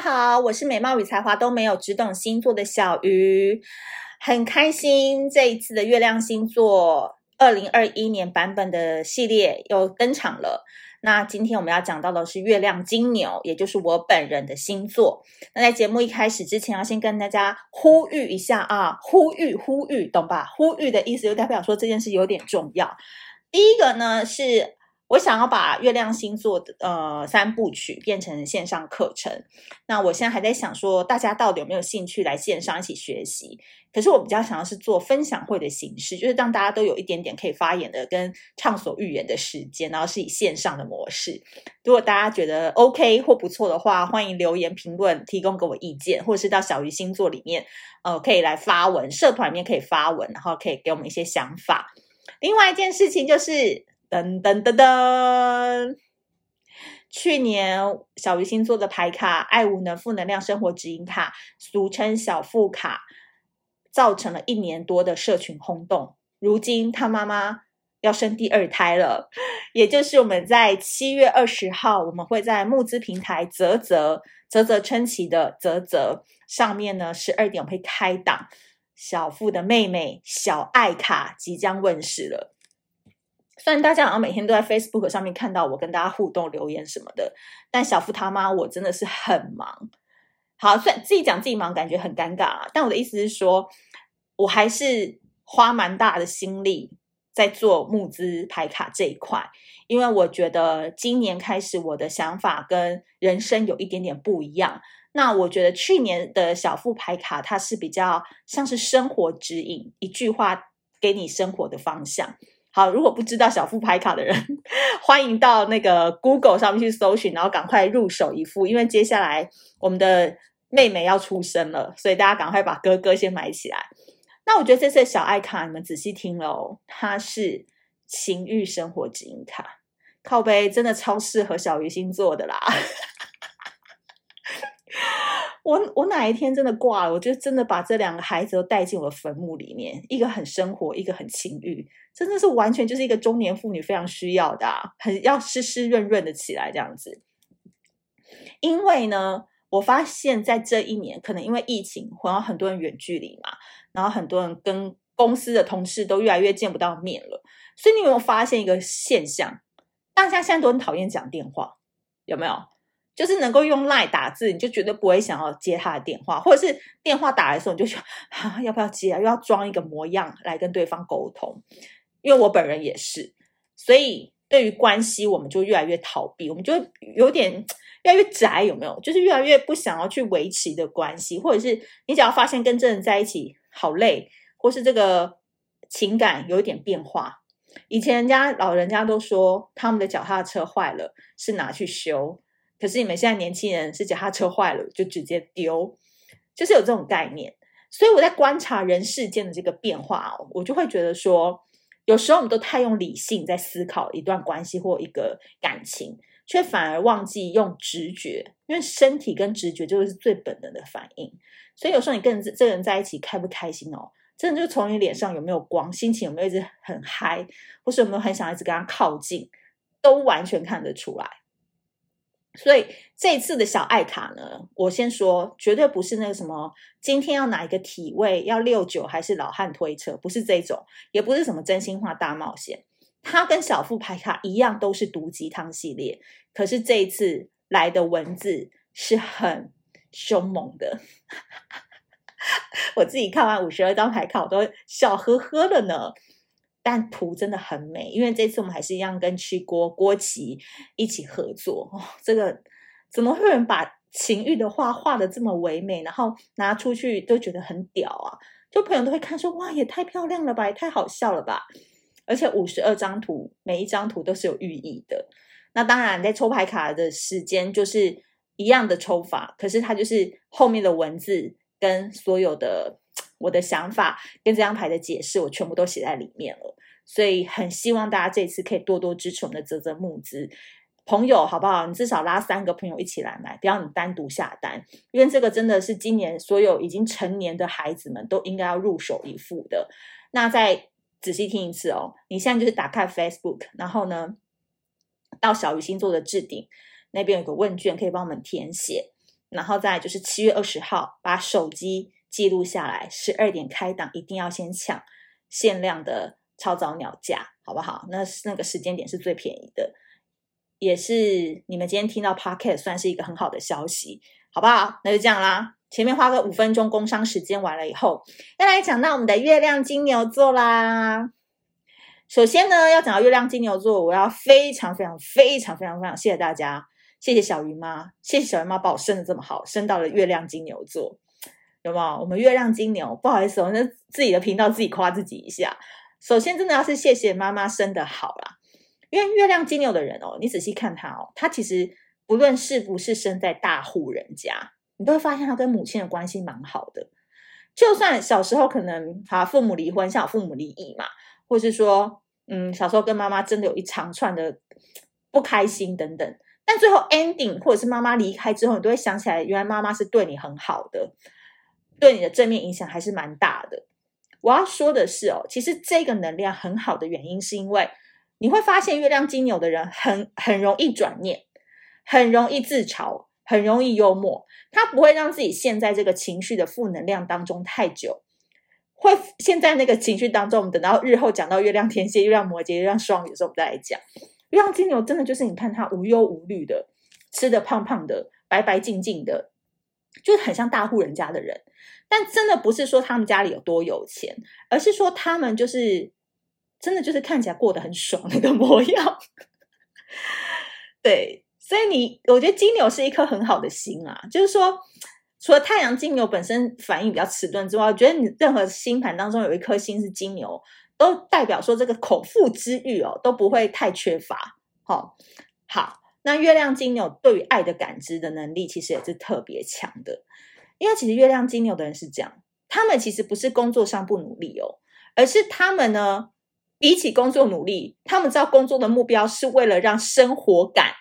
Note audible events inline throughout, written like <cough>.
好，我是美貌与才华都没有，只懂星座的小鱼，很开心这一次的月亮星座二零二一年版本的系列又登场了。那今天我们要讲到的是月亮金牛，也就是我本人的星座。那在节目一开始之前，要先跟大家呼吁一下啊，呼吁呼吁，懂吧？呼吁的意思就代表说这件事有点重要。第一个呢是。我想要把月亮星座的呃三部曲变成线上课程，那我现在还在想说，大家到底有没有兴趣来线上一起学习？可是我比较想要是做分享会的形式，就是让大家都有一点点可以发言的跟畅所欲言的时间，然后是以线上的模式。如果大家觉得 OK 或不错的话，欢迎留言评论，提供给我意见，或者是到小鱼星座里面，呃，可以来发文，社团里面可以发文，然后可以给我们一些想法。另外一件事情就是。噔噔噔噔！去年小鱼星座的牌卡“爱无能负能量生活指引卡”，俗称小富卡，造成了一年多的社群轰动。如今他妈妈要生第二胎了，也就是我们在七月二十号，我们会在募资平台啧啧啧啧称奇的啧啧上面呢，十二点会开档，小富的妹妹小爱卡即将问世了。虽然大家好像每天都在 Facebook 上面看到我跟大家互动留言什么的，但小负他妈我真的是很忙。好，虽然自己讲自己忙，感觉很尴尬啊。但我的意思是说，我还是花蛮大的心力在做募资牌卡这一块，因为我觉得今年开始我的想法跟人生有一点点不一样。那我觉得去年的小负牌卡它是比较像是生活指引，一句话给你生活的方向。好，如果不知道小负牌卡的人，<laughs> 欢迎到那个 Google 上面去搜寻，然后赶快入手一副，因为接下来我们的妹妹要出生了，所以大家赶快把哥哥先买起来。那我觉得这次的小爱卡，你们仔细听喽，它是情欲生活指引卡，靠背真的超适合小鱼星座的啦。我我哪一天真的挂了，我就真的把这两个孩子都带进我的坟墓里面，一个很生活，一个很情欲，真的是完全就是一个中年妇女非常需要的，很要湿湿润润的起来这样子。因为呢，我发现在这一年，可能因为疫情，然后很多人远距离嘛，然后很多人跟公司的同事都越来越见不到面了，所以你有没有发现一个现象？大家现在都很讨厌讲电话，有没有？就是能够用 lie 打字，你就绝对不会想要接他的电话，或者是电话打来的时候，你就想啊，要不要接啊？又要装一个模样来跟对方沟通。因为我本人也是，所以对于关系，我们就越来越逃避，我们就有点越来越宅，有没有？就是越来越不想要去维持的关系，或者是你只要发现跟这人在一起好累，或是这个情感有一点变化。以前人家老人家都说，他们的脚踏车坏了是拿去修。可是你们现在年轻人是脚踏车坏了就直接丢，就是有这种概念。所以我在观察人世间的这个变化哦，我就会觉得说，有时候我们都太用理性在思考一段关系或一个感情，却反而忘记用直觉，因为身体跟直觉就是最本能的反应。所以有时候你跟这个人在一起开不开心哦，真的就从你脸上有没有光，心情有没有一直很嗨，或是有没有很想一直跟他靠近，都完全看得出来。所以这次的小爱卡呢，我先说，绝对不是那个什么，今天要哪一个体位，要六九还是老汉推车，不是这种，也不是什么真心话大冒险，它跟小副牌卡一样，都是毒鸡汤系列。可是这一次来的文字是很凶猛的，<laughs> 我自己看完五十二张牌卡，我都笑呵呵了呢。但图真的很美，因为这次我们还是一样跟吃锅郭琪一起合作。哦，这个怎么会有人把情欲的画画得这么唯美，然后拿出去都觉得很屌啊？就朋友都会看说，哇，也太漂亮了吧，也太好笑了吧！而且五十二张图，每一张图都是有寓意的。那当然，在抽牌卡的时间就是一样的抽法，可是它就是后面的文字跟所有的。<tsk> 我的想法跟这张牌的解释，我全部都写在里面了，所以很希望大家这次可以多多支持我们的泽泽募资朋友，好不好？你至少拉三个朋友一起来买，不要你单独下单，因为这个真的是今年所有已经成年的孩子们都应该要入手一副的。那再仔细听一次哦，你现在就是打开 Facebook，然后呢，到小鱼星座的置顶那边有个问卷可以帮我们填写。然后再就是七月二十号把手机记录下来，十二点开档，一定要先抢限量的超早鸟价，好不好？那那个时间点是最便宜的，也是你们今天听到 Podcast 算是一个很好的消息，好不好？那就这样啦。前面花个五分钟工商时间完了以后，要来讲到我们的月亮金牛座啦。首先呢，要讲到月亮金牛座，我要非常非常非常非常非常谢谢大家，谢谢小鱼妈，谢谢小鱼妈把我生得这么好，生到了月亮金牛座，有没有？我们月亮金牛，不好意思，我那自己的频道自己夸自己一下。首先，真的要是谢谢妈妈生得好啦，因为月亮金牛的人哦，你仔细看他哦，他其实不论是不是生在大户人家。你都会发现他跟母亲的关系蛮好的，就算小时候可能他父母离婚，像我父母离异嘛，或是说，嗯，小时候跟妈妈真的有一长串的不开心等等，但最后 ending 或者是妈妈离开之后，你都会想起来，原来妈妈是对你很好的，对你的正面影响还是蛮大的。我要说的是哦，其实这个能量很好的原因，是因为你会发现月亮金牛的人很很容易转念，很容易自嘲。很容易幽默，他不会让自己陷在这个情绪的负能量当中太久，会陷在那个情绪当中。我们等到日后讲到月亮天蝎、月亮摩羯、月亮双鱼的时候，我们再来讲。月亮金牛真的就是你看他无忧无虑的，吃得胖胖的，白白净净的，就是很像大户人家的人。但真的不是说他们家里有多有钱，而是说他们就是真的就是看起来过得很爽那个模样。<laughs> 对。所以你，我觉得金牛是一颗很好的心啊，就是说，除了太阳金牛本身反应比较迟钝之外，我觉得你任何星盘当中有一颗星是金牛，都代表说这个口腹之欲哦都不会太缺乏。好，好，那月亮金牛对于爱的感知的能力其实也是特别强的，因为其实月亮金牛的人是这样，他们其实不是工作上不努力哦，而是他们呢，比起工作努力，他们知道工作的目标是为了让生活感。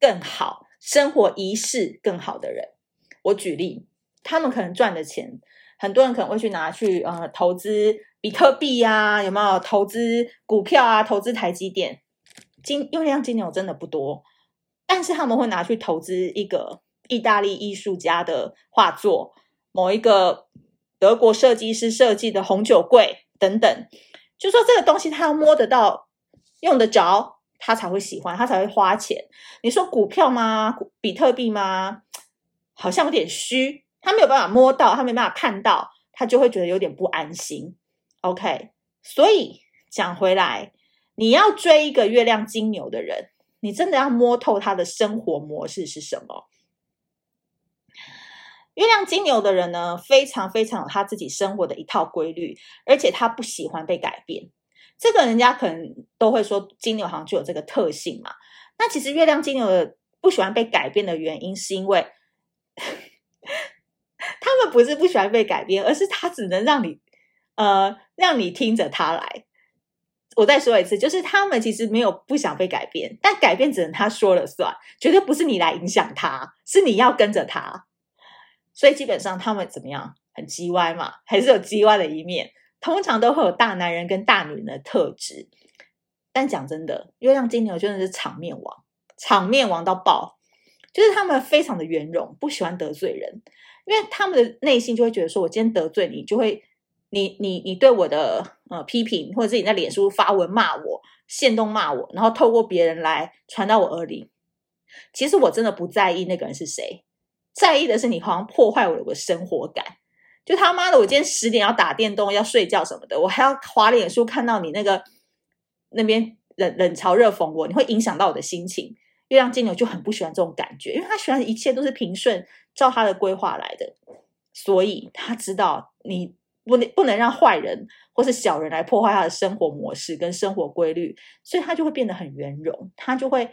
更好生活仪式更好的人，我举例，他们可能赚的钱，很多人可能会去拿去呃投资比特币呀、啊，有没有投资股票啊？投资台积电，金月亮金牛真的不多，但是他们会拿去投资一个意大利艺术家的画作，某一个德国设计师设计的红酒柜等等，就说这个东西他要摸得到，用得着。他才会喜欢，他才会花钱。你说股票吗？比特币吗？好像有点虚，他没有办法摸到，他没办法看到，他就会觉得有点不安心。OK，所以讲回来，你要追一个月亮金牛的人，你真的要摸透他的生活模式是什么。月亮金牛的人呢，非常非常有他自己生活的一套规律，而且他不喜欢被改变。这个人家可能都会说金牛好像就有这个特性嘛。那其实月亮金牛的不喜欢被改变的原因，是因为 <laughs> 他们不是不喜欢被改变，而是他只能让你呃让你听着他来。我再说一次，就是他们其实没有不想被改变，但改变只能他说了算，绝对不是你来影响他，是你要跟着他。所以基本上他们怎么样，很叽歪嘛，还是有叽歪的一面。通常都会有大男人跟大女人的特质，但讲真的，月亮金牛真的是场面王，场面王到爆，就是他们非常的圆融，不喜欢得罪人，因为他们的内心就会觉得说，我今天得罪你，就会你你你对我的呃批评，或者是你在脸书发文骂我，限动骂我，然后透过别人来传到我耳里。其实我真的不在意那个人是谁，在意的是你好像破坏我的生活感。就他妈的，我今天十点要打电动，要睡觉什么的，我还要滑脸书看到你那个那边冷冷嘲热讽我，你会影响到我的心情。月亮金牛就很不喜欢这种感觉，因为他喜欢一切都是平顺，照他的规划来的，所以他知道你不能不能让坏人或是小人来破坏他的生活模式跟生活规律，所以他就会变得很圆融，他就会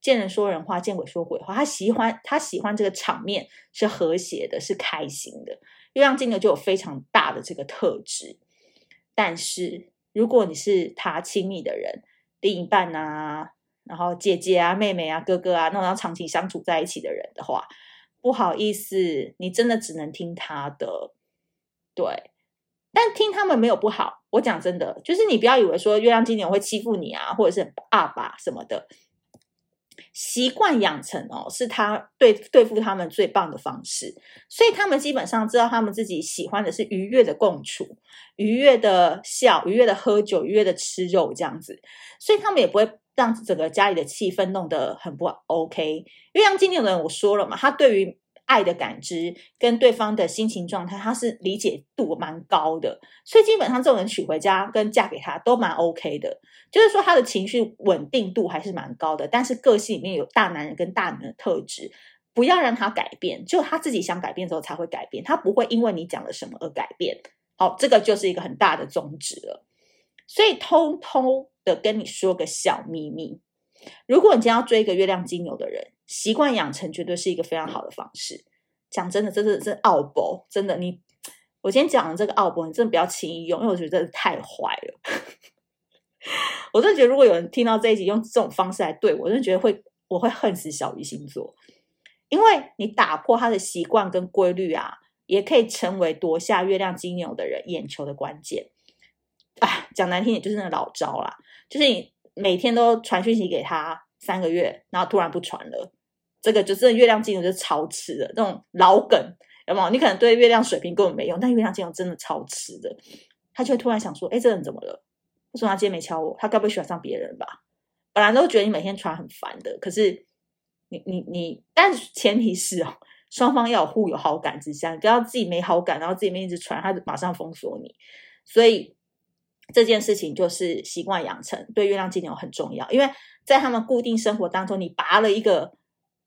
见人说人话，见鬼说鬼话。他喜欢他喜欢这个场面是和谐的，是开心的。月亮金牛就有非常大的这个特质，但是如果你是他亲密的人，另一半啊，然后姐姐啊、妹妹啊、哥哥啊，那种要长期相处在一起的人的话，不好意思，你真的只能听他的。对，但听他们没有不好。我讲真的，就是你不要以为说月亮金牛会欺负你啊，或者是阿爸什么的。习惯养成哦，是他对对付他们最棒的方式，所以他们基本上知道他们自己喜欢的是愉悦的共处、愉悦的笑、愉悦的喝酒、愉悦的吃肉这样子，所以他们也不会让整个家里的气氛弄得很不 OK。月亮金牛的人，我说了嘛，他对于爱的感知跟对方的心情状态，他是理解度蛮高的，所以基本上这种人娶回家跟嫁给他都蛮 OK 的。就是说他的情绪稳定度还是蛮高的，但是个性里面有大男人跟大女人的特质，不要让他改变，就他自己想改变之后才会改变，他不会因为你讲了什么而改变。好，这个就是一个很大的宗旨了。所以偷偷的跟你说个小秘密，如果你今天要追一个月亮金牛的人，习惯养成绝对是一个非常好的方式。讲真的，真的真的奥博，真的你，我今天讲的这个奥博，你真的不要轻易用，因为我觉得真的太坏了。<laughs> 我真的觉得，如果有人听到这一集用这种方式来对我，真的觉得会，我会恨死小鱼星座，因为你打破他的习惯跟规律啊，也可以成为夺下月亮金牛的人眼球的关键。哎，讲难听点就是那个老招啦，就是你每天都传讯息给他三个月，然后突然不传了，这个就是月亮金牛就超吃的那种老梗，有没有？你可能对月亮水瓶根本没用，但月亮金牛真的超吃的，他就会突然想说，哎，这人怎么了？为什么他今天没敲我？他该不会喜欢上别人吧？本来都觉得你每天传很烦的，可是你你你，但前提是哦，双方要有互有好感之下，你不要自己没好感，然后自己面一直传，他就马上封锁你。所以这件事情就是习惯养成，对月亮金牛很重要，因为在他们固定生活当中，你拔了一个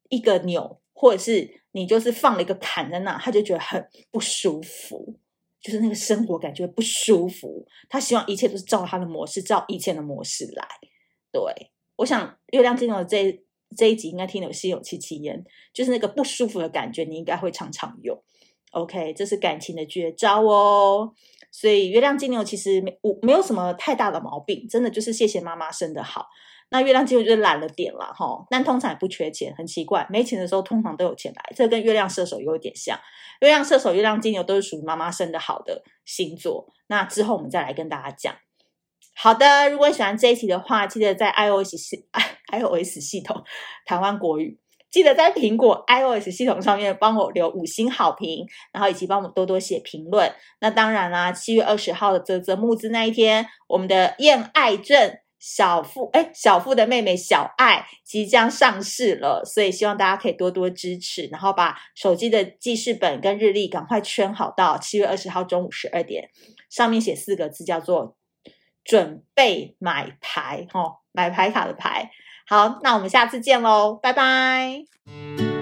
一个钮，或者是你就是放了一个坎在那，他就觉得很不舒服。就是那个生活感觉不舒服，他希望一切都是照他的模式，照以前的模式来。对，我想月亮金牛这这一集应该听得有心有戚戚焉，就是那个不舒服的感觉，你应该会常常用。OK，这是感情的绝招哦。所以月亮金牛其实没我没有什么太大的毛病，真的就是谢谢妈妈生得好。那月亮金牛就是懒了点了哈，但通常也不缺钱，很奇怪，没钱的时候通常都有钱来，这跟月亮射手有一点像。月亮射手、月亮金牛都是属于妈妈生的好的星座。那之后我们再来跟大家讲。好的，如果你喜欢这一期的话，记得在 iOS 系 <laughs> iOS 系统台湾国语，记得在苹果 iOS 系统上面帮我留五星好评，然后以及帮我们多多写评论。那当然啦，七月二十号的泽泽募资那一天，我们的厌爱症。小富哎，小富的妹妹小爱即将上市了，所以希望大家可以多多支持，然后把手机的记事本跟日历赶快圈好，到七月二十号中午十二点，上面写四个字叫做“准备买牌”哦，买牌卡的牌。好，那我们下次见喽，拜拜。